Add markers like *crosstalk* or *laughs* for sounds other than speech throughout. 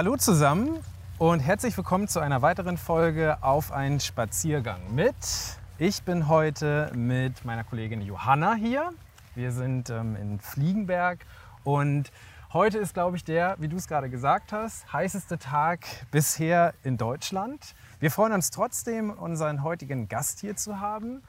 Hallo zusammen und herzlich willkommen zu einer weiteren Folge auf einen Spaziergang mit. Ich bin heute mit meiner Kollegin Johanna hier. Wir sind ähm, in Fliegenberg und heute ist, glaube ich, der, wie du es gerade gesagt hast, heißeste Tag bisher in Deutschland. Wir freuen uns trotzdem, unseren heutigen Gast hier zu haben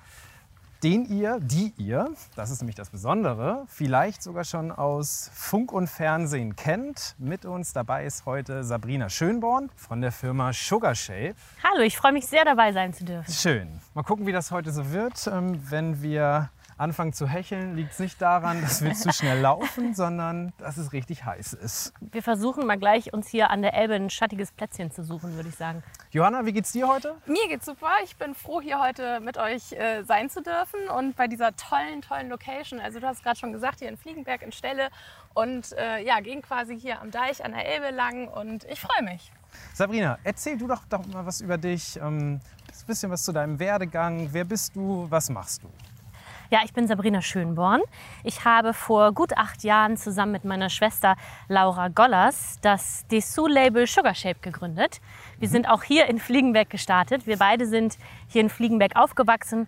den ihr, die ihr, das ist nämlich das Besondere, vielleicht sogar schon aus Funk und Fernsehen kennt. Mit uns dabei ist heute Sabrina Schönborn von der Firma Sugar Shape. Hallo, ich freue mich sehr dabei sein zu dürfen. Schön. Mal gucken, wie das heute so wird, ähm, wenn wir anfangen zu hecheln, liegt es nicht daran, dass wir zu schnell laufen, *laughs* sondern dass es richtig heiß ist. Wir versuchen mal gleich, uns hier an der Elbe ein schattiges Plätzchen zu suchen, würde ich sagen. Johanna, wie geht's dir heute? Mir geht's super. Ich bin froh, hier heute mit euch äh, sein zu dürfen und bei dieser tollen, tollen Location. Also du hast gerade schon gesagt, hier in Fliegenberg in Stelle und äh, ja, gehen quasi hier am Deich an der Elbe lang und ich freue mich. Sabrina, erzähl du doch, doch mal was über dich, ähm, ein bisschen was zu deinem Werdegang. Wer bist du? Was machst du? Ja, ich bin Sabrina Schönborn. Ich habe vor gut acht Jahren zusammen mit meiner Schwester Laura Gollers das Dessous-Label Sugar Shape gegründet. Wir sind auch hier in Fliegenberg gestartet. Wir beide sind hier in Fliegenberg aufgewachsen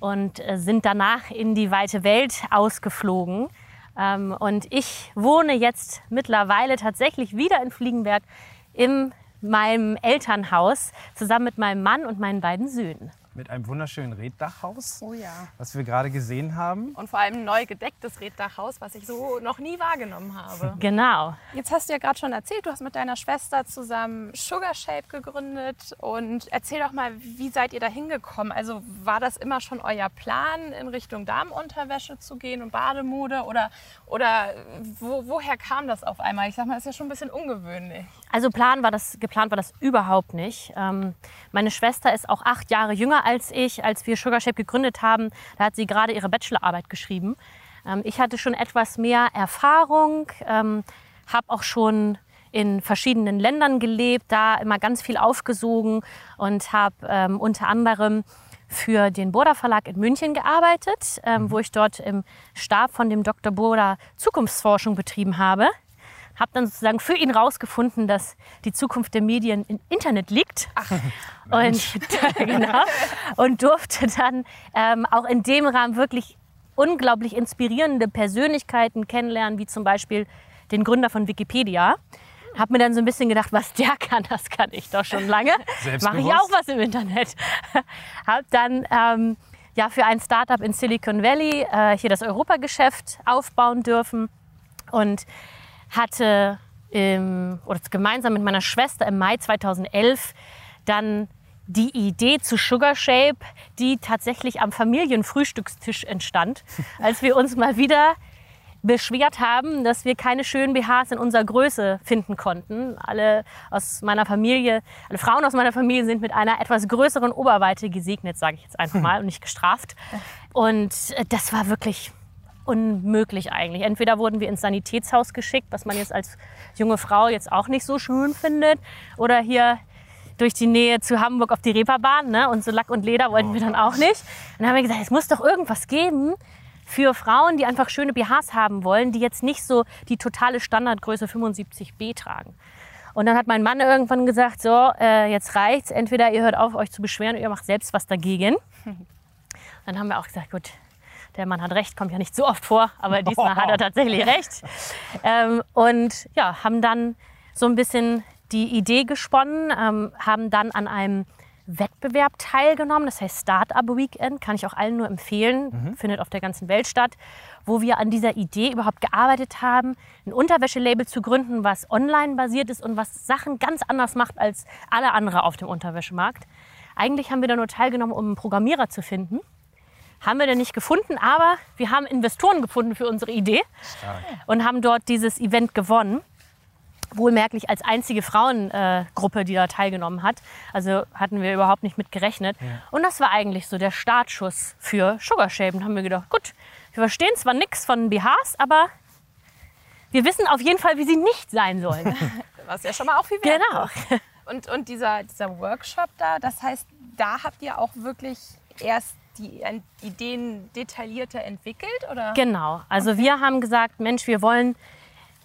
und äh, sind danach in die weite Welt ausgeflogen. Ähm, und ich wohne jetzt mittlerweile tatsächlich wieder in Fliegenberg in meinem Elternhaus zusammen mit meinem Mann und meinen beiden Söhnen mit einem wunderschönen Reddachhaus, oh ja. was wir gerade gesehen haben. Und vor allem ein neu gedecktes Reddachhaus, was ich so noch nie wahrgenommen habe. *laughs* Genau. Jetzt hast du ja gerade schon erzählt, du hast mit deiner Schwester zusammen Sugar Shape gegründet. Und erzähl doch mal, wie seid ihr da hingekommen? Also war das immer schon euer Plan, in Richtung Darmunterwäsche zu gehen und Bademode? Oder, oder wo, woher kam das auf einmal? Ich sag mal, das ist ja schon ein bisschen ungewöhnlich. Also Plan war das, geplant war das überhaupt nicht. Ähm, meine Schwester ist auch acht Jahre jünger als ich. Als wir Sugar Shape gegründet haben, da hat sie gerade ihre Bachelorarbeit geschrieben. Ähm, ich hatte schon etwas mehr Erfahrung, ähm, habe auch schon in verschiedenen Ländern gelebt, da immer ganz viel aufgesogen und habe ähm, unter anderem für den Burda Verlag in München gearbeitet, ähm, wo ich dort im Stab von dem Dr. Burda Zukunftsforschung betrieben habe habe dann sozusagen für ihn rausgefunden, dass die Zukunft der Medien im Internet liegt. Ach, *laughs* und, *laughs* genau, und durfte dann ähm, auch in dem Rahmen wirklich unglaublich inspirierende Persönlichkeiten kennenlernen, wie zum Beispiel den Gründer von Wikipedia. Habe mir dann so ein bisschen gedacht, was der kann, das kann ich doch schon lange. *laughs* Mache ich auch was im Internet. Habe dann ähm, ja, für ein Startup in Silicon Valley äh, hier das Europageschäft aufbauen dürfen und hatte im, oder gemeinsam mit meiner Schwester im Mai 2011 dann die Idee zu Sugar Shape, die tatsächlich am Familienfrühstückstisch entstand, *laughs* als wir uns mal wieder beschwert haben, dass wir keine schönen BHs in unserer Größe finden konnten. Alle aus meiner Familie, alle Frauen aus meiner Familie sind mit einer etwas größeren Oberweite gesegnet, sage ich jetzt einfach mal, und nicht gestraft. Und das war wirklich unmöglich eigentlich. Entweder wurden wir ins Sanitätshaus geschickt, was man jetzt als junge Frau jetzt auch nicht so schön findet, oder hier durch die Nähe zu Hamburg auf die Reeperbahn. Ne? Und so Lack und Leder wollten wir dann auch nicht. Und dann haben wir gesagt, es muss doch irgendwas geben für Frauen, die einfach schöne BHs haben wollen, die jetzt nicht so die totale Standardgröße 75b tragen. Und dann hat mein Mann irgendwann gesagt, so, äh, jetzt reicht's. Entweder ihr hört auf, euch zu beschweren, oder ihr macht selbst was dagegen. *laughs* Dann haben wir auch gesagt, gut, der Mann hat recht, kommt ja nicht so oft vor, aber diesmal hat er *laughs* tatsächlich recht. Ähm, und ja, haben dann so ein bisschen die Idee gesponnen, ähm, haben dann an einem Wettbewerb teilgenommen, das heißt Startup Weekend, kann ich auch allen nur empfehlen, mhm. findet auf der ganzen Welt statt, wo wir an dieser Idee überhaupt gearbeitet haben, ein Unterwäschelabel zu gründen, was online basiert ist und was Sachen ganz anders macht als alle anderen auf dem Unterwäschemarkt. Eigentlich haben wir da nur teilgenommen, um einen Programmierer zu finden. Haben wir denn nicht gefunden, aber wir haben Investoren gefunden für unsere Idee Stark. und haben dort dieses Event gewonnen. Wohlmerklich als einzige Frauengruppe, äh, die da teilgenommen hat. Also hatten wir überhaupt nicht mit gerechnet. Ja. Und das war eigentlich so der Startschuss für Sugar Shape. Und haben wir gedacht, gut, wir verstehen zwar nichts von BHs, aber wir wissen auf jeden Fall, wie sie nicht sein sollen. *laughs* Was ja schon mal auch viel wert Genau. Und, und dieser, dieser Workshop da, das heißt, da habt ihr auch wirklich erst die Ideen detaillierter entwickelt? Oder? Genau. Also okay. wir haben gesagt, Mensch, wir wollen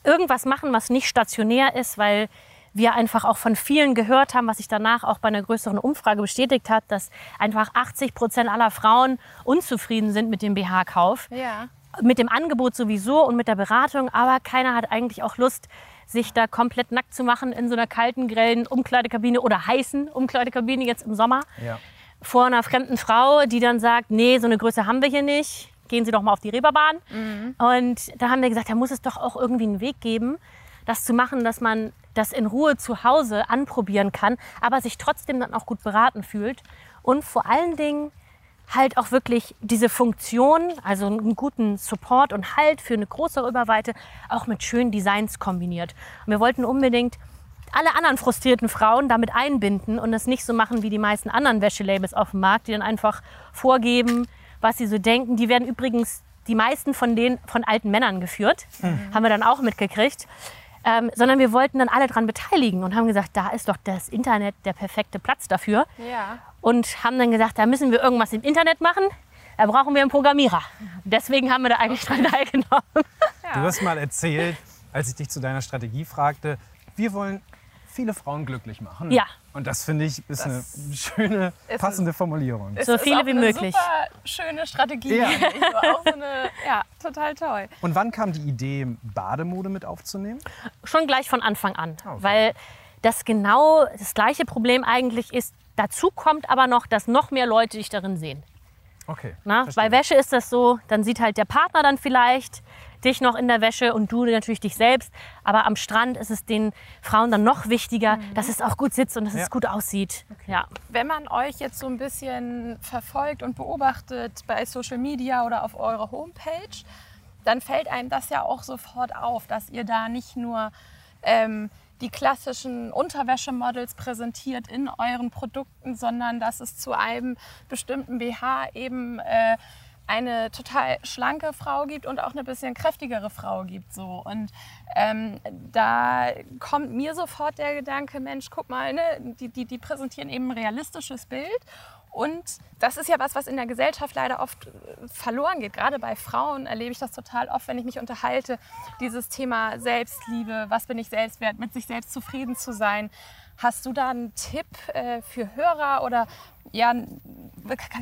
irgendwas machen, was nicht stationär ist, weil wir einfach auch von vielen gehört haben, was sich danach auch bei einer größeren Umfrage bestätigt hat, dass einfach 80 Prozent aller Frauen unzufrieden sind mit dem BH-Kauf. Ja. Mit dem Angebot sowieso und mit der Beratung, aber keiner hat eigentlich auch Lust, sich da komplett nackt zu machen in so einer kalten, grellen Umkleidekabine oder heißen Umkleidekabine jetzt im Sommer Ja. Vor einer fremden Frau, die dann sagt, nee, so eine Größe haben wir hier nicht. Gehen Sie doch mal auf die Reeperbahn. Und da haben wir gesagt, da muss es doch auch irgendwie einen Weg geben, das zu machen, dass man das in Ruhe zu Hause anprobieren kann, aber sich trotzdem dann auch gut beraten fühlt. Und vor allen Dingen halt auch wirklich diese Funktion, also einen guten Support und Halt für eine größere Überweite, auch mit schönen Designs kombiniert. Und wir wollten unbedingt alle anderen frustrierten Frauen damit einbinden und es nicht so machen wie die meisten anderen Wäschelabels auf dem Markt, die dann einfach vorgeben, was sie so denken. Die werden übrigens die meisten von denen von alten Männern geführt, haben wir dann auch mitgekriegt. Ähm, sondern wir wollten dann alle dran beteiligen und haben gesagt, da ist doch das Internet der perfekte Platz dafür Ja. und haben dann gesagt, da müssen wir irgendwas im Internet machen. Da brauchen wir einen Programmierer. Deswegen haben wir da eigentlich dran teilgenommen. Du hast mal erzählt, als ich dich zu deiner Strategie fragte, wir wollen viele Frauen glücklich machen. Ja. Und das finde ich ist eine schöne, ist passende Formulierung. So ist viele auch wie eine möglich. Super schöne Strategie. Ja. Auch so eine, ja, total toll. Und wann kam die Idee, Bademode mit aufzunehmen? Schon gleich von Anfang an. Okay. Weil das genau das gleiche Problem eigentlich ist. Dazu kommt aber noch, dass noch mehr Leute dich darin sehen. Okay. Na? Bei Wäsche ist das so, dann sieht halt der Partner dann vielleicht dich noch in der Wäsche und du natürlich dich selbst. Aber am Strand ist es den Frauen dann noch wichtiger, dass es auch gut sitzt und dass Ja. es gut aussieht. Ja. Wenn man euch jetzt so ein bisschen verfolgt und beobachtet bei Social Media oder auf eurer Homepage, dann fällt einem das ja auch sofort auf, dass ihr da nicht nur ähm, die klassischen Unterwäschemodels präsentiert in euren Produkten, sondern dass es zu einem bestimmten BH eben äh, eine total schlanke Frau gibt und auch eine bisschen kräftigere Frau gibt. So. Und ähm, da kommt mir sofort der Gedanke, Mensch, guck mal, ne, die, die, die präsentieren eben ein realistisches Bild. Und das ist ja was, was in der Gesellschaft leider oft äh, verloren geht. Gerade bei Frauen erlebe ich das total oft, wenn ich mich unterhalte. Dieses Thema Selbstliebe, was bin ich selbst wert, mit sich selbst zufrieden zu sein. Hast du da einen Tipp äh, für Hörer oder ja,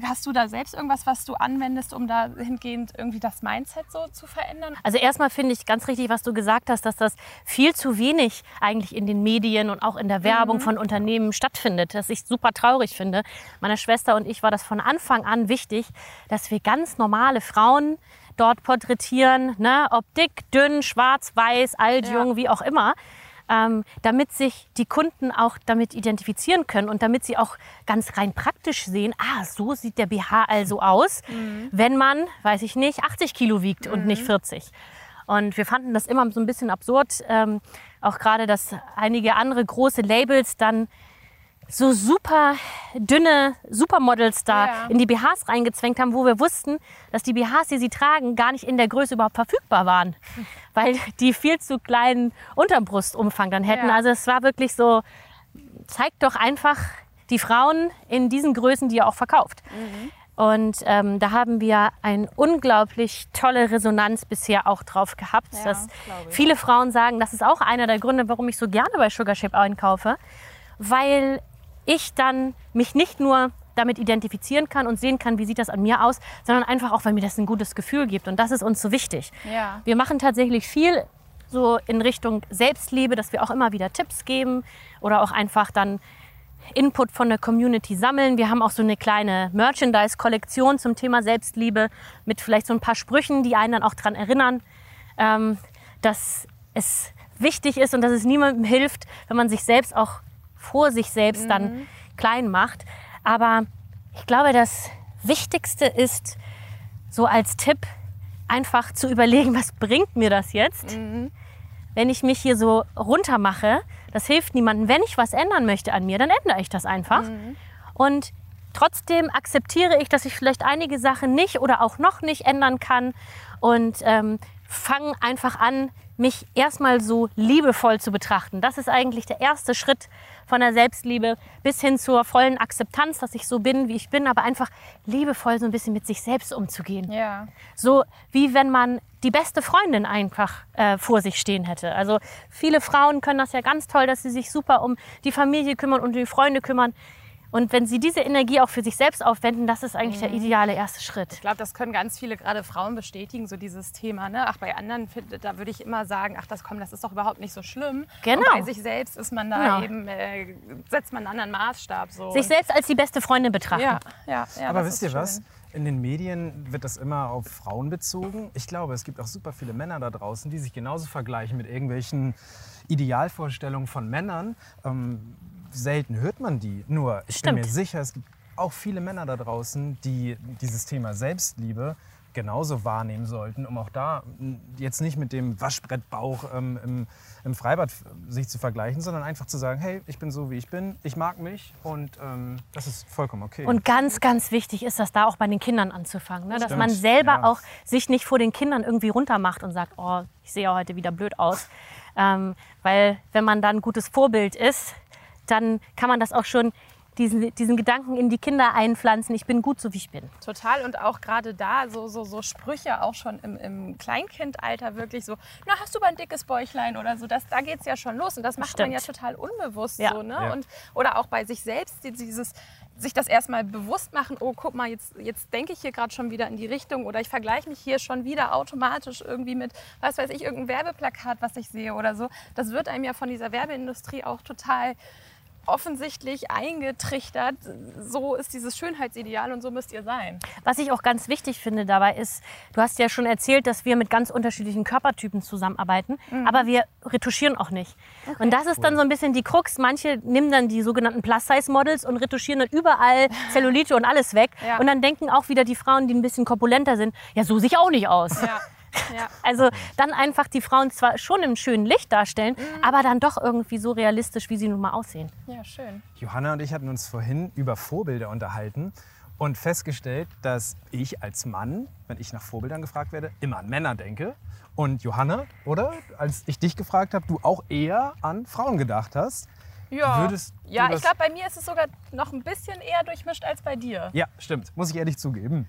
hast du da selbst irgendwas, was du anwendest, um dahingehend irgendwie das Mindset so zu verändern? Also erstmal finde ich ganz richtig, was du gesagt hast, dass das viel zu wenig eigentlich in den Medien und auch in der Werbung von Unternehmen stattfindet. Das ich super traurig finde. Meiner Schwester und ich war das von Anfang an wichtig, dass wir ganz normale Frauen dort porträtieren, ne? ob dick, dünn, schwarz, weiß, alt, Ja. jung, wie auch immer. Ähm, damit sich die Kunden auch damit identifizieren können und damit sie auch ganz rein praktisch sehen, ah, so sieht der BH also aus, wenn man, weiß ich nicht, 80 Kilo wiegt und nicht 40. Und wir fanden das immer so ein bisschen absurd, ähm, auch gerade, dass einige andere große Labels dann so super dünne Supermodels da Ja. in die BHs reingezwängt haben, wo wir wussten, dass die BHs, die sie tragen, gar nicht in der Größe überhaupt verfügbar waren, *laughs* weil die viel zu kleinen Unterbrustumfang dann hätten. Ja. Also es war wirklich so, zeigt doch einfach die Frauen in diesen Größen, die ihr auch verkauft. Und ähm, da haben wir eine unglaublich tolle Resonanz bisher auch drauf gehabt. Ja, dass viele Frauen sagen, das ist auch einer der Gründe, warum ich so gerne bei Sugar Shape einkaufe, weil ich dann mich nicht nur damit identifizieren kann und sehen kann, wie sieht das an mir aus, sondern einfach auch, weil mir das ein gutes Gefühl gibt. Und das ist uns so wichtig. Ja. Wir machen tatsächlich viel so in Richtung Selbstliebe, dass wir auch immer wieder Tipps geben oder auch einfach dann Input von der Community sammeln. Wir haben auch so eine kleine Merchandise-Kollektion zum Thema Selbstliebe mit vielleicht so ein paar Sprüchen, die einen dann auch daran erinnern, ähm, dass es wichtig ist und dass es niemandem hilft, wenn man sich selbst auch vor sich selbst dann klein macht. Aber ich glaube, das Wichtigste ist, so als Tipp, einfach zu überlegen, *laughs* was bringt mir das jetzt, wenn ich mich hier so runter mache. Das hilft niemandem. Wenn ich was ändern möchte an mir, dann ändere ich das einfach. Und trotzdem akzeptiere ich, dass ich vielleicht einige Sachen nicht oder auch noch nicht ändern kann und ähm, fange einfach an, mich erstmal so liebevoll zu betrachten. Das ist eigentlich der erste Schritt von der Selbstliebe bis hin zur vollen Akzeptanz, dass ich so bin, wie ich bin, aber einfach liebevoll so ein bisschen mit sich selbst umzugehen. Ja. So wie wenn man die beste Freundin einfach äh, vor sich stehen hätte. Also viele Frauen können das ja ganz toll, dass sie sich super um die Familie kümmern und um die Freunde kümmern. Und wenn sie diese Energie auch für sich selbst aufwenden, das ist eigentlich der ideale erste Schritt. Ich glaube, das können ganz viele gerade Frauen bestätigen, so dieses Thema. Ne? Ach, bei anderen, da würde ich immer sagen, ach, das kommt, das ist doch überhaupt nicht so schlimm. Genau. Und bei sich selbst ist man da Genau. eben, äh, setzt man einen anderen Maßstab. So. Sich selbst als die beste Freundin betrachten. ja, ja, ja, Aber wisst ihr was? In den Medien wird das immer auf Frauen bezogen. Ich glaube, es gibt auch super viele Männer da draußen, die sich genauso vergleichen mit irgendwelchen Idealvorstellungen von Männern. Ähm, selten hört man die. Nur, ich Stimmt. bin mir sicher, es gibt auch viele Männer da draußen, die dieses Thema Selbstliebe genauso wahrnehmen sollten, um auch da jetzt nicht mit dem Waschbrettbauch ähm, im, im Freibad f- sich zu vergleichen, sondern einfach zu sagen, hey, ich bin so, wie ich bin, ich mag mich und ähm, das ist vollkommen okay. Und ganz, ganz wichtig ist das da auch bei den Kindern anzufangen. Ne? Dass Stimmt, man selber ja. auch sich nicht vor den Kindern irgendwie runtermacht und sagt, oh, ich sehe ja heute wieder blöd aus. Ähm, weil wenn man dann ein gutes Vorbild ist, dann kann man das auch schon diesen, diesen Gedanken in die Kinder einpflanzen, ich bin gut so, wie ich bin. Total und auch gerade da so, so, so Sprüche auch schon im, im Kleinkindalter wirklich so, na hast du mal ein dickes Bäuchlein oder so, das, da geht es ja schon los und das macht man ja Stimmt. total unbewusst Ja. so, ne? Ja. Und, oder auch bei sich selbst die- dieses sich das erstmal bewusst machen, oh guck mal, jetzt, jetzt denke ich hier gerade schon wieder in die Richtung oder ich vergleiche mich hier schon wieder automatisch irgendwie mit, was weiß ich, irgendein Werbeplakat, was ich sehe oder so. Das wird einem ja von dieser Werbeindustrie auch total offensichtlich eingetrichtert. So ist dieses Schönheitsideal und so müsst ihr sein. Was ich auch ganz wichtig finde dabei ist, du hast ja schon erzählt, dass wir mit ganz unterschiedlichen Körpertypen zusammenarbeiten, Mhm. aber wir retuschieren auch nicht. Und das ist dann so ein bisschen die Krux. Manche nehmen dann die sogenannten Plus-Size-Models und retuschieren dann überall *laughs* Zellulite und alles weg. Ja. Und dann denken auch wieder die Frauen, die ein bisschen korpulenter sind, ja, so sehe ich auch nicht aus. Ja, ja. Also dann einfach die Frauen zwar schon im schönen Licht darstellen, aber dann doch irgendwie so realistisch, wie sie nun mal aussehen. ja schön. Johanna und ich hatten uns vorhin über Vorbilder unterhalten und festgestellt, dass ich als Mann, wenn ich nach Vorbildern gefragt werde, immer an Männer denke. Und Johanna, oder? Als ich dich gefragt habe, du auch eher an Frauen gedacht hast. Ja, Würdest du ja ich glaube, bei mir ist es sogar noch ein bisschen eher durchmischt als bei dir. Ja, stimmt, muss ich ehrlich zugeben.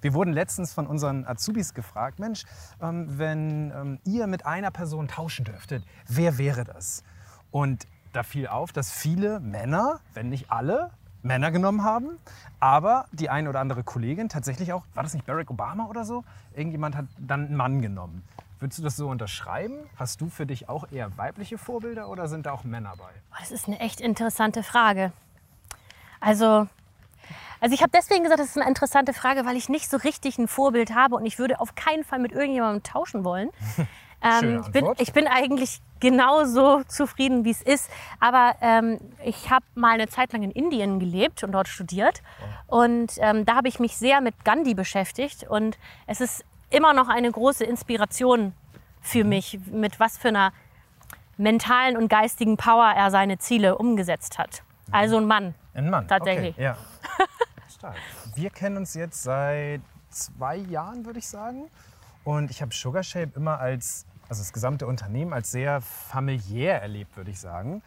Wir wurden letztens von unseren Azubis gefragt, Mensch, ähm, wenn ähm, ihr mit einer Person tauschen dürftet, wer wäre das? Und da fiel auf, dass viele Männer, wenn nicht alle, Männer genommen haben, aber die eine oder andere Kollegin tatsächlich auch, war das nicht Barack Obama oder so? Irgendjemand hat dann einen Mann genommen. Würdest du das so unterschreiben? Hast du für dich auch eher weibliche Vorbilder oder sind da auch Männer bei? Das ist eine echt interessante Frage. Also, also ich habe deswegen gesagt, das ist eine interessante Frage, weil ich nicht so richtig ein Vorbild habe und ich würde auf keinen Fall mit irgendjemandem tauschen wollen. *laughs* Ähm, ich, bin, ich bin eigentlich genauso zufrieden, wie es ist. Aber ähm, ich habe mal eine Zeit lang in Indien gelebt und dort studiert. Und ähm, da habe ich mich sehr mit Gandhi beschäftigt. Und es ist immer noch eine große Inspiration für mich, mit was für einer mentalen und geistigen Power er seine Ziele umgesetzt hat. Also ein Mann. Ein Mann. Tatsächlich. Okay, ja. *laughs* Stark. Wir kennen uns jetzt seit zwei Jahren, würde ich sagen. Und ich habe Sugar Shape immer als, also das gesamte Unternehmen, als sehr familiär erlebt, würde ich sagen.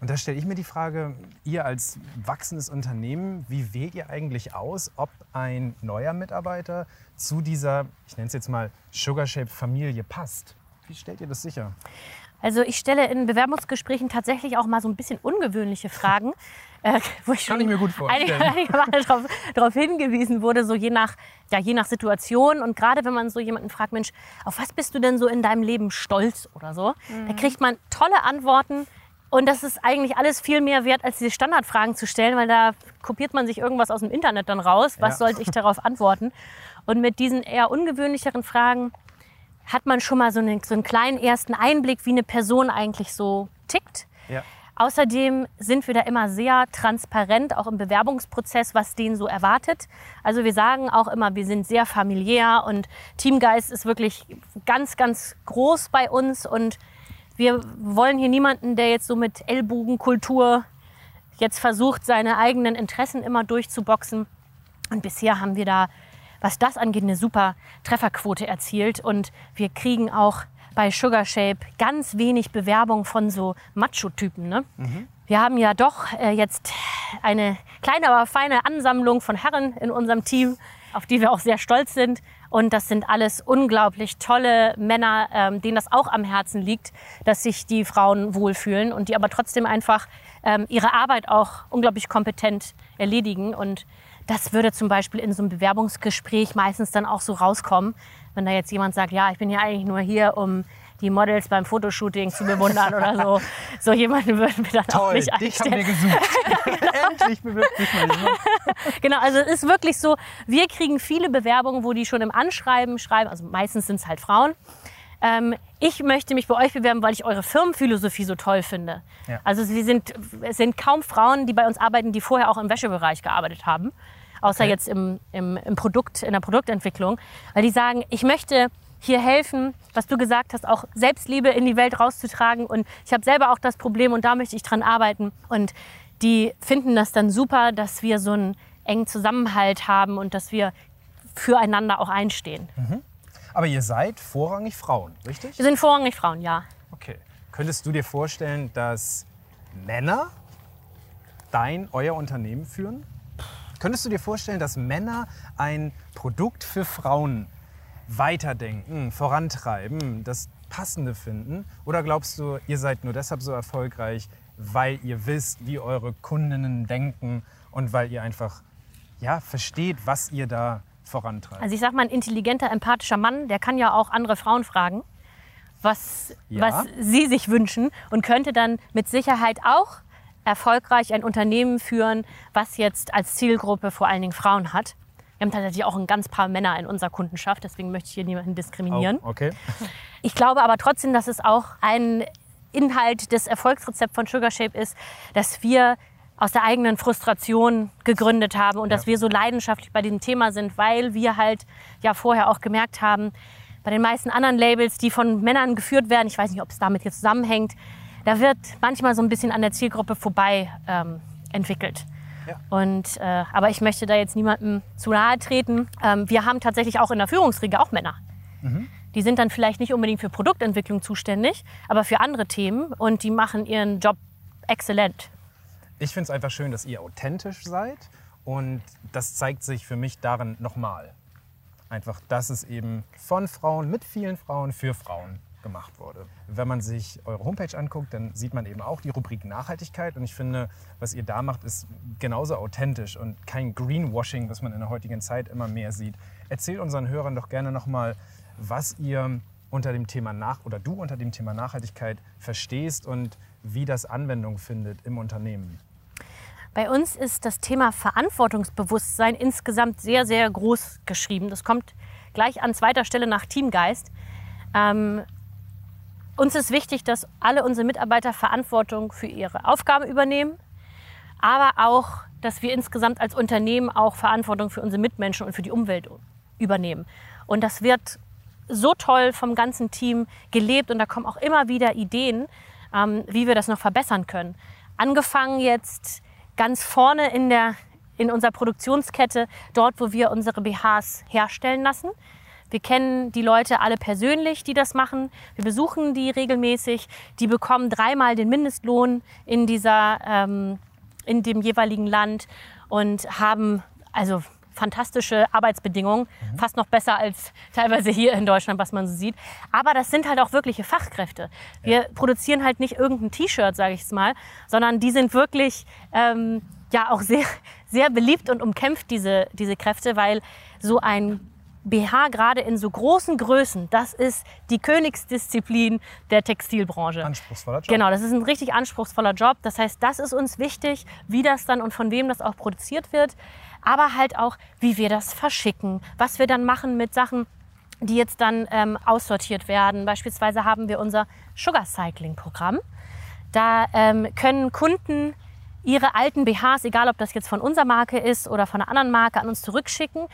Und da stelle ich mir die Frage, ihr als wachsendes Unternehmen, wie wählt ihr eigentlich aus, ob ein neuer Mitarbeiter zu dieser, ich nenne es jetzt mal, Sugar Shape Familie passt? Wie stellt ihr das sicher? Also ich stelle in Bewerbungsgesprächen tatsächlich auch mal so ein bisschen ungewöhnliche Fragen, äh, wo ich schon Kann ich mir gut vorstellen. einige, einige Mal darauf, darauf hingewiesen wurde, so je nach, ja, je nach Situation. Und gerade wenn man so jemanden fragt, Mensch, auf was bist du denn so in deinem Leben stolz oder so, da kriegt man tolle Antworten. Und das ist eigentlich alles viel mehr wert, als diese Standardfragen zu stellen, weil da kopiert man sich irgendwas aus dem Internet dann raus. Was Ja. sollte ich darauf antworten? Und mit diesen eher ungewöhnlicheren Fragen hat man schon mal so einen, so einen kleinen ersten Einblick, wie eine Person eigentlich so tickt. Ja. Außerdem sind wir da immer sehr transparent, auch im Bewerbungsprozess, was den so erwartet. Also wir sagen auch immer, wir sind sehr familiär und Teamgeist ist wirklich ganz, ganz groß bei uns und wir wollen hier niemanden, der jetzt so mit Ellbogenkultur jetzt versucht, seine eigenen Interessen immer durchzuboxen. Und bisher haben wir da, was das angeht, eine super Trefferquote erzielt. Und wir kriegen auch bei Sugar Shape ganz wenig Bewerbung von so Macho-Typen. Ne? Wir haben ja doch äh, jetzt eine kleine, aber feine Ansammlung von Herren in unserem Team, auf die wir auch sehr stolz sind. Und das sind alles unglaublich tolle Männer, ähm, denen das auch am Herzen liegt, dass sich die Frauen wohlfühlen und die aber trotzdem einfach ähm, ihre Arbeit auch unglaublich kompetent erledigen. Und das würde zum Beispiel in so einem Bewerbungsgespräch meistens dann auch so rauskommen, wenn da jetzt jemand sagt, ja, ich bin ja eigentlich nur hier, um die Models beim Fotoshooting zu bewundern oder so. *laughs* So jemanden würden wir dann auch Toll, nicht dich haben einstellen. wir gesucht. *laughs* *laughs* Endlich bewirbt sich mal jemand. Genau, also es ist wirklich so, wir kriegen viele Bewerbungen, wo die schon im Anschreiben schreiben, also meistens sind es halt Frauen. Ähm, ich möchte mich bei euch bewerben, weil ich eure Firmenphilosophie so toll finde. Ja. Also wir sind, es sind kaum Frauen, die bei uns arbeiten, die vorher auch im Wäschebereich gearbeitet haben. Außer Okay. jetzt im, im, im Produkt, in der Produktentwicklung. Weil die sagen, ich möchte hier helfen, was du gesagt hast, auch Selbstliebe in die Welt rauszutragen. Und ich habe selber auch das Problem und da möchte ich dran arbeiten. Und die finden das dann super, dass wir so einen engen Zusammenhalt haben und dass wir füreinander auch einstehen. Aber ihr seid vorrangig Frauen, richtig? Wir sind vorrangig Frauen, ja. Okay. Könntest du dir vorstellen, dass Männer dein, euer Unternehmen führen? Könntest du dir vorstellen, dass Männer ein Produkt für Frauen weiterdenken, vorantreiben, das Passende finden? Oder glaubst du, ihr seid nur deshalb so erfolgreich, weil ihr wisst, wie eure Kundinnen denken und weil ihr einfach ja, versteht, was ihr da vorantreibt? Also ich sag mal, ein intelligenter, empathischer Mann, der kann ja auch andere Frauen fragen, was, Ja. was sie sich wünschen und könnte dann mit Sicherheit auch erfolgreich ein Unternehmen führen, was jetzt als Zielgruppe vor allen Dingen Frauen hat. Wir haben tatsächlich auch ein ganz paar Männer in unserer Kundenschaft, deswegen möchte ich hier niemanden diskriminieren. Oh, okay. Ich glaube aber trotzdem, dass es auch ein Inhalt des Erfolgsrezepts von Sugar Shape ist, dass wir aus der eigenen Frustration gegründet haben und dass Ja. wir so leidenschaftlich bei diesem Thema sind, weil wir halt ja vorher auch gemerkt haben, bei den meisten anderen Labels, die von Männern geführt werden, ich weiß nicht, ob es damit jetzt zusammenhängt, da wird manchmal so ein bisschen an der Zielgruppe vorbei ähm, entwickelt. Ja. Und, äh, aber ich möchte da jetzt niemandem zu nahe treten. Ähm, wir haben tatsächlich auch in der Führungsriege auch Männer. Die sind dann vielleicht nicht unbedingt für Produktentwicklung zuständig, aber für andere Themen und die machen ihren Job exzellent. Ich finde es einfach schön, dass ihr authentisch seid und das zeigt sich für mich darin nochmal. Einfach, dass es eben von Frauen, mit vielen Frauen, für Frauen gemacht wurde. Wenn man sich eure Homepage anguckt, dann sieht man eben auch die Rubrik Nachhaltigkeit und ich finde, was ihr da macht, ist genauso authentisch und kein Greenwashing, was man in der heutigen Zeit immer mehr sieht. Erzählt unseren Hörern doch gerne nochmal, was ihr unter dem Thema Nach oder du unter dem Thema Nachhaltigkeit verstehst und wie das Anwendung findet im Unternehmen. Bei uns ist das Thema Verantwortungsbewusstsein insgesamt sehr, sehr groß geschrieben. Das kommt gleich an zweiter Stelle nach Teamgeist. Ähm, uns ist wichtig, dass alle unsere Mitarbeiter Verantwortung für ihre Aufgaben übernehmen, aber auch, dass wir insgesamt als Unternehmen auch Verantwortung für unsere Mitmenschen und für die Umwelt übernehmen. Und das wird so toll vom ganzen Team gelebt und da kommen auch immer wieder Ideen, ähm, wie wir das noch verbessern können. Angefangen jetzt ganz vorne in, der, in unserer Produktionskette, dort, wo wir unsere BHs herstellen lassen. Wir kennen die Leute alle persönlich, die das machen. Wir besuchen die regelmäßig. Die bekommen dreimal den Mindestlohn in, dieser, ähm, in dem jeweiligen Land und haben also fantastische Arbeitsbedingungen, fast noch besser als teilweise hier in Deutschland, was man so sieht. Aber das sind halt auch wirkliche Fachkräfte. Wir produzieren halt nicht irgendein T-Shirt, sage ich es mal, sondern die sind wirklich ähm, ja auch sehr, *laughs* sehr beliebt und umkämpft, diese, diese Kräfte, weil so ein BH gerade in so großen Größen, das ist die Königsdisziplin der Textilbranche. Anspruchsvoller Job. Genau, das ist ein richtig anspruchsvoller Job. Das heißt, das ist uns wichtig, wie das dann und von wem das auch produziert wird. Aber halt auch, wie wir das verschicken, was wir dann machen mit Sachen, die jetzt dann ähm, aussortiert werden. Beispielsweise haben wir unser Sugar Cycling Programm. Da ähm, können Kunden ihre alten BHs, egal ob das jetzt von unserer Marke ist oder von einer anderen Marke, an uns zurückschicken.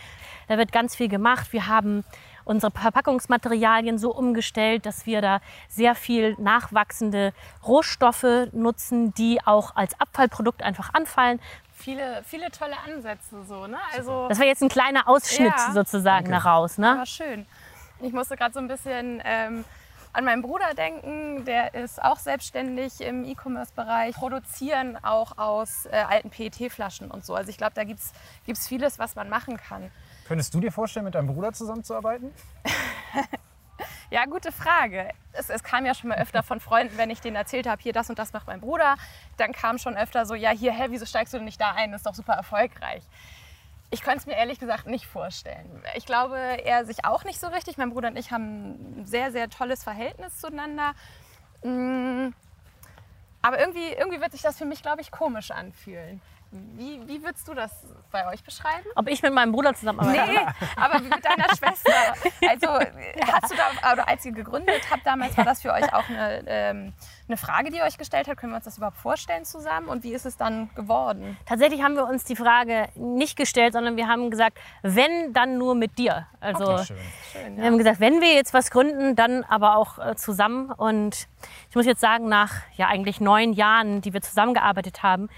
Da wird ganz viel gemacht. Wir haben unsere Verpackungsmaterialien so umgestellt, dass wir da sehr viel nachwachsende Rohstoffe nutzen, die auch als Abfallprodukt einfach anfallen. Viele, viele tolle Ansätze so, ne? Also Das war jetzt ein kleiner Ausschnitt Ja. sozusagen Danke. daraus. Ne? war schön. Ich musste gerade so ein bisschen ähm, an meinen Bruder denken, der ist auch selbstständig im E-Commerce-Bereich, produzieren auch aus äh, alten PET-Flaschen und so. Also ich glaube, da gibt es vieles, was man machen kann. Könntest du dir vorstellen, mit deinem Bruder zusammenzuarbeiten? *laughs* Ja, gute Frage. Es, es, kam ja schon mal öfter von Freunden, wenn ich denen erzählt habe, hier das und das macht mein Bruder, dann kam schon öfter so, ja, hier, hä, wieso steigst du denn nicht da ein? Das ist doch super erfolgreich. Ich könnte es mir ehrlich gesagt nicht vorstellen. Ich glaube, er sich auch nicht so richtig. Mein Bruder und ich haben ein sehr, sehr tolles Verhältnis zueinander. Mm. Aber irgendwie, irgendwie wird sich das für mich, glaube ich, komisch anfühlen. Wie, wie würdest du das bei euch beschreiben? Ob ich mit meinem Bruder zusammenarbeite? Nee, aber mit deiner Schwester. Also hast du da, oder als ihr gegründet habt damals, war das für euch auch eine, ähm, eine Frage, die ihr euch gestellt habt? Können wir uns das überhaupt vorstellen zusammen? Und wie ist es dann geworden? Tatsächlich haben wir uns die Frage nicht gestellt, sondern wir haben gesagt, wenn, dann nur mit dir. Also okay, schön. Schön, ja. wir haben gesagt, wenn wir jetzt was gründen, dann aber auch äh, zusammen. Und ich muss jetzt sagen, nach ja eigentlich neun Jahren, die wir zusammengearbeitet haben,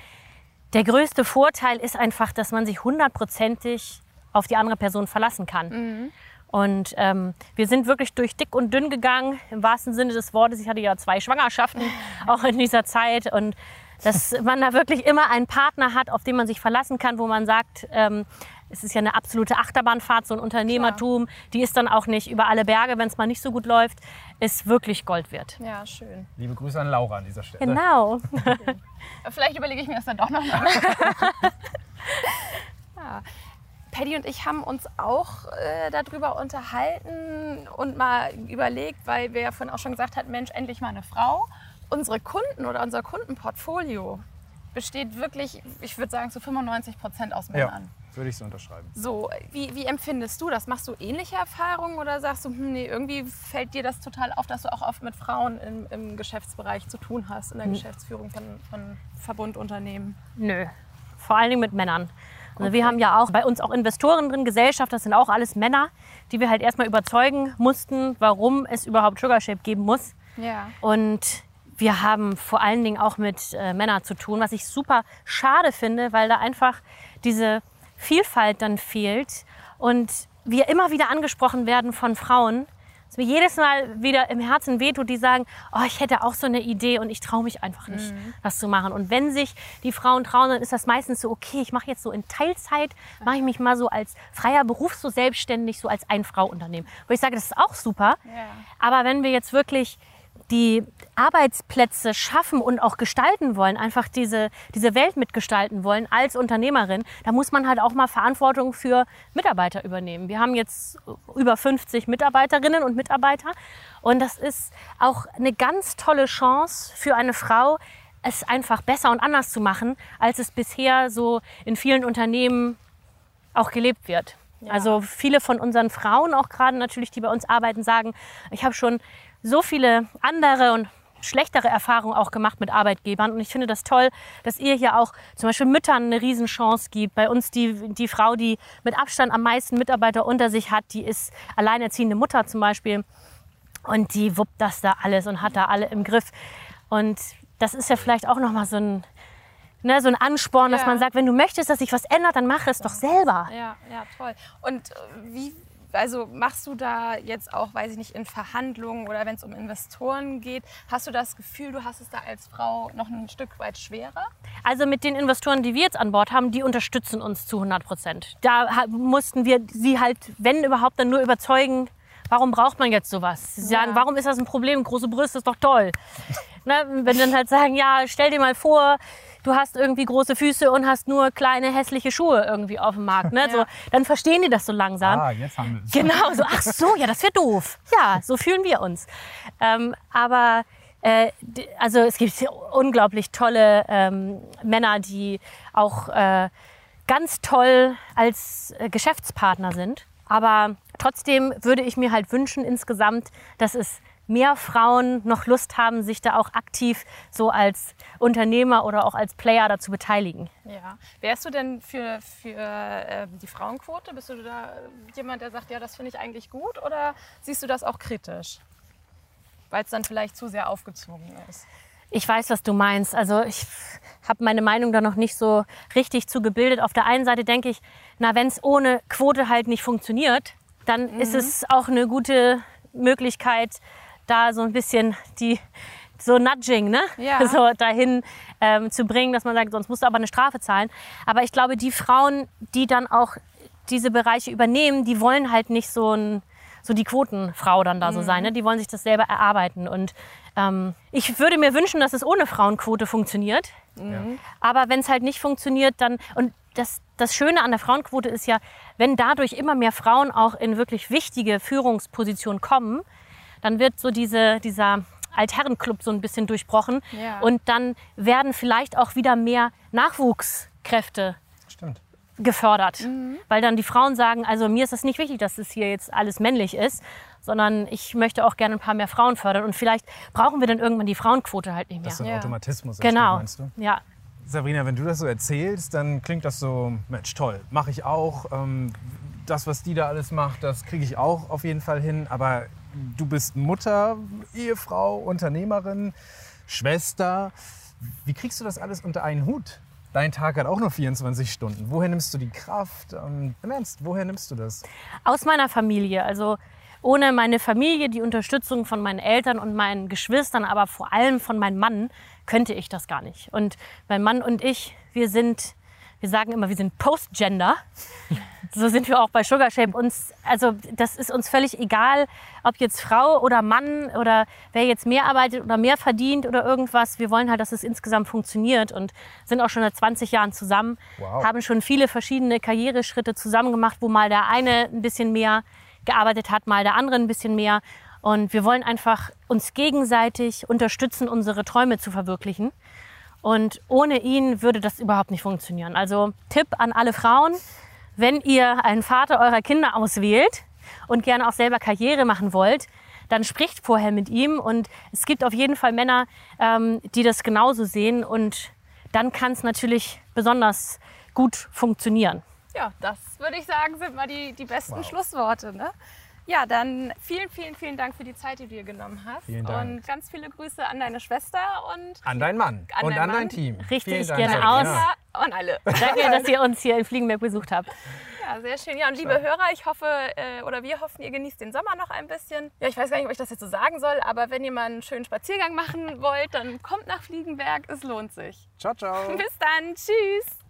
der größte Vorteil ist einfach, dass man sich hundertprozentig auf die andere Person verlassen kann. Mhm. Und ähm, wir sind wirklich durch dick und dünn gegangen, im wahrsten Sinne des Wortes. Ich hatte ja zwei Schwangerschaften *laughs* auch in dieser Zeit. Und dass man da wirklich immer einen Partner hat, auf den man sich verlassen kann, wo man sagt, ähm, es ist ja eine absolute Achterbahnfahrt, so ein Unternehmertum. Klar. Die ist dann auch nicht über alle Berge, wenn es mal nicht so gut läuft, ist wirklich Gold wert. Ja, schön. Liebe Grüße an Laura an dieser Stelle. Genau. *laughs* Vielleicht überlege ich mir das dann doch noch mal. *laughs* ja. Paddy und ich haben uns auch äh, darüber unterhalten und mal überlegt, weil wir ja vorhin auch schon gesagt hatten, Mensch, endlich mal eine Frau. Unsere Kunden oder unser Kundenportfolio besteht wirklich, ich würde sagen, zu 95 Prozent aus Männern. Ja. Würde ich so unterschreiben. So, wie, wie empfindest du das? Machst du ähnliche Erfahrungen oder sagst du, hm, nee, irgendwie fällt dir das total auf, dass du auch oft mit Frauen im, im Geschäftsbereich zu tun hast, in der hm. Geschäftsführung von, von Verbundunternehmen? Nö, vor allen Dingen mit Männern. Also okay. wir haben ja auch bei uns auch Investoren drin, Gesellschaft, das sind auch alles Männer, die wir halt erstmal überzeugen mussten, warum es überhaupt Sugar Shape geben muss. Ja. Und wir haben vor allen Dingen auch mit äh, Männern zu tun, was ich super schade finde, weil da einfach diese Vielfalt dann fehlt und wir immer wieder angesprochen werden von Frauen, dass mir jedes Mal wieder im Herzen wehtut, die sagen, oh, ich hätte auch so eine Idee und ich traue mich einfach nicht, mhm. das zu machen. Und wenn sich die Frauen trauen, dann ist das meistens so, okay, ich mache jetzt so in Teilzeit, mache ich mich mal so als freier Beruf so selbstständig, so als Ein-Frau-Unternehmen. Wo ich sage, das ist auch super. Ja. Aber wenn wir jetzt wirklich die Arbeitsplätze schaffen und auch gestalten wollen, einfach diese, diese Welt mitgestalten wollen als Unternehmerin, da muss man halt auch mal Verantwortung für Mitarbeiter übernehmen. Wir haben jetzt über 50 Mitarbeiterinnen und Mitarbeiter und das ist auch eine ganz tolle Chance für eine Frau, es einfach besser und anders zu machen, als es bisher so in vielen Unternehmen auch gelebt wird. Ja. Also viele von unseren Frauen, auch gerade natürlich, die bei uns arbeiten, sagen, ich habe schon so viele andere und schlechtere Erfahrungen auch gemacht mit Arbeitgebern. Und ich finde das toll, dass ihr hier auch zum Beispiel Müttern eine Riesenchance gibt. Bei uns die, die Frau, die mit Abstand am meisten Mitarbeiter unter sich hat, die ist alleinerziehende Mutter zum Beispiel. Und die wuppt das da alles und hat da alle im Griff. Und das ist ja vielleicht auch nochmal so ein, ne, so ein Ansporn, ja. dass man sagt, wenn du möchtest, dass sich was ändert, dann mach es doch selber. Ja, ja, toll. Und äh, wie also machst du da jetzt auch, weiß ich nicht, in Verhandlungen oder wenn es um Investoren geht, hast du das Gefühl, du hast es da als Frau noch ein Stück weit schwerer? Also mit den Investoren, die wir jetzt an Bord haben, die unterstützen uns zu 100 Prozent. Da mussten wir sie halt, wenn überhaupt, dann nur überzeugen, warum braucht man jetzt sowas? Sie sagen, ja. warum ist das ein Problem? Große Brüste ist doch toll. ne? Wenn dann halt sagen, ja, stell dir mal vor, du hast irgendwie große Füße und hast nur kleine hässliche Schuhe irgendwie auf dem Markt. Ne? *laughs* Ja. So, dann verstehen die das so langsam. Ah, jetzt haben wir es. Genau, so, ach so, ja, das wäre doof. Ja, so fühlen wir uns. Ähm, aber äh, also es gibt unglaublich tolle ähm, Männer, die auch äh, ganz toll als äh, Geschäftspartner sind. Aber trotzdem würde ich mir halt wünschen insgesamt, dass es mehr Frauen noch Lust haben, sich da auch aktiv so als Unternehmer oder auch als Player dazu beteiligen. Ja. Wärst du denn für, für äh, die Frauenquote? Bist du da jemand, der sagt, ja, das finde ich eigentlich gut? Oder siehst du das auch kritisch? Weil es dann vielleicht zu sehr aufgezogen ist. Ich weiß, was du meinst. Also ich habe meine Meinung da noch nicht so richtig zu gebildet. Auf der einen Seite denke ich, na, wenn es ohne Quote halt nicht funktioniert, dann mhm. ist es auch eine gute Möglichkeit, da so ein bisschen die so Nudging, ne? Ja. *laughs* So dahin ähm, zu bringen, dass man sagt, sonst musst du aber eine Strafe zahlen. Aber ich glaube, die Frauen, die dann auch diese Bereiche übernehmen, die wollen halt nicht so ein so die Quotenfrau dann da so sein. Ne? Die wollen sich das selber erarbeiten. Und ähm, ich würde mir wünschen, dass es ohne Frauenquote funktioniert. Aber wenn es halt nicht funktioniert, dann und das, das Schöne an der Frauenquote ist ja, wenn dadurch immer mehr Frauen auch in wirklich wichtige Führungspositionen kommen, dann wird so diese, dieser Altherrenclub so ein bisschen durchbrochen. Ja. Und dann werden vielleicht auch wieder mehr Nachwuchskräfte Stimmt. gefördert. Weil dann die Frauen sagen, also mir ist es nicht wichtig, dass es hier jetzt alles männlich ist, sondern ich möchte auch gerne ein paar mehr Frauen fördern. Und vielleicht brauchen wir dann irgendwann die Frauenquote halt nicht mehr. Dass so ein Ja. Automatismus Genau. meinst du? Ja. Sabrina, wenn du das so erzählst, dann klingt das so, Mensch, toll, mache ich auch. Ähm, das, was die da alles macht, das kriege ich auch auf jeden Fall hin. Aber du bist Mutter, Ehefrau, Unternehmerin, Schwester. Wie kriegst du das alles unter einen Hut? Dein Tag hat auch nur 24 Stunden. Woher nimmst du die Kraft? Ähm, Im Ernst, woher nimmst du das? aus meiner Familie. Also ohne meine Familie, die Unterstützung von meinen Eltern und meinen Geschwistern, aber vor allem von meinem Mann, könnte ich das gar nicht. Und mein Mann und ich, wir sind, wir sagen immer, wir sind Post-Gender. So sind wir auch bei Sugar Shape. Uns, also das ist uns völlig egal, ob jetzt Frau oder Mann oder wer jetzt mehr arbeitet oder mehr verdient oder irgendwas. Wir wollen halt, dass es insgesamt funktioniert und sind auch schon seit 20 Jahren zusammen, Wow. haben schon viele verschiedene Karriereschritte zusammen gemacht, wo mal der eine ein bisschen mehr gearbeitet hat, mal der andere ein bisschen mehr. Und wir wollen einfach uns gegenseitig unterstützen, unsere Träume zu verwirklichen. Und ohne ihn würde das überhaupt nicht funktionieren. Also Tipp an alle Frauen, wenn ihr einen Vater eurer Kinder auswählt und gerne auch selber Karriere machen wollt, dann spricht vorher mit ihm. Und es gibt auf jeden Fall Männer, ähm, die das genauso sehen. Und dann kann es natürlich besonders gut funktionieren. Ja, das würde ich sagen, sind mal die, die besten Wow. Schlussworte. Ne? Ja, dann vielen, vielen, vielen Dank für die Zeit, die du dir genommen hast. Vielen Dank. Und ganz viele Grüße an deine Schwester und An deinen Mann An und deinen an dein Mann. Team. Richte Vielen ich Dank, gerne aus. ja, an alle. Danke, *laughs* dass ihr uns hier in Fliegenberg besucht habt. Ja, sehr schön. Ja, und liebe Hörer, ich hoffe, äh, oder wir hoffen, ihr genießt den Sommer noch ein bisschen. Ja, ich weiß gar nicht, ob ich das jetzt so sagen soll, aber wenn ihr mal einen schönen Spaziergang machen wollt, dann kommt nach Fliegenberg. Es lohnt sich. Ciao, ciao. Bis dann. Tschüss.